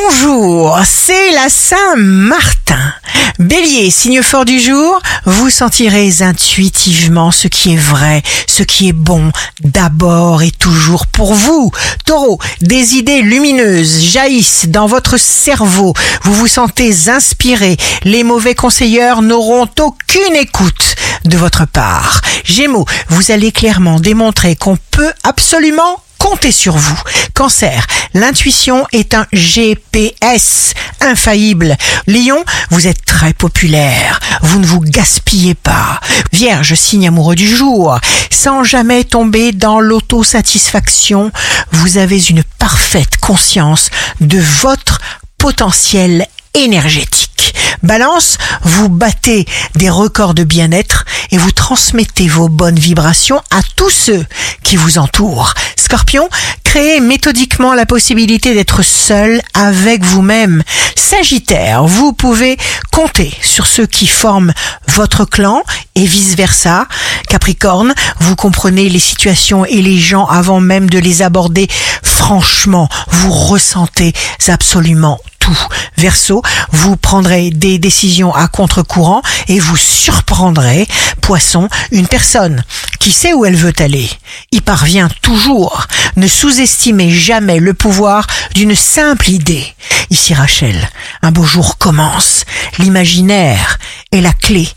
Bonjour, c'est la Saint-Martin. Bélier, signe fort du jour, vous sentirez intuitivement ce qui est vrai, ce qui est bon, d'abord et toujours pour vous. Taureau, des idées lumineuses jaillissent dans votre cerveau, vous vous sentez inspiré, les mauvais conseilleurs n'auront aucune écoute de votre part. Gémeaux, vous allez clairement démontrer qu'on peut absolument compter sur vous. Cancer, l'intuition est un GPS infaillible. Lion, vous êtes très populaire. Vous ne vous gaspillez pas. Vierge, signe amoureux du jour. Sans jamais tomber dans l'autosatisfaction, vous avez une parfaite conscience de votre potentiel énergétique. Balance, vous battez des records de bien-être et vous transmettez vos bonnes vibrations à tous ceux qui vous entourent. Scorpion, créez méthodiquement la possibilité d'être seul avec vous-même. Sagittaire, vous pouvez compter sur ceux qui forment votre clan et vice-versa. Capricorne, vous comprenez les situations et les gens avant même de les aborder franchement. Vous ressentez absolument tout. Verseau, vous prendrez des décisions à contre-courant et vous surprendrez. Poisson, une personne qui sait où elle veut aller, y parvient toujours. Ne sous-estimez jamais le pouvoir d'une simple idée. Ici Rachel, un beau jour commence. L'imaginaire est la clé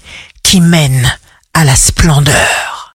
qui mène à la splendeur.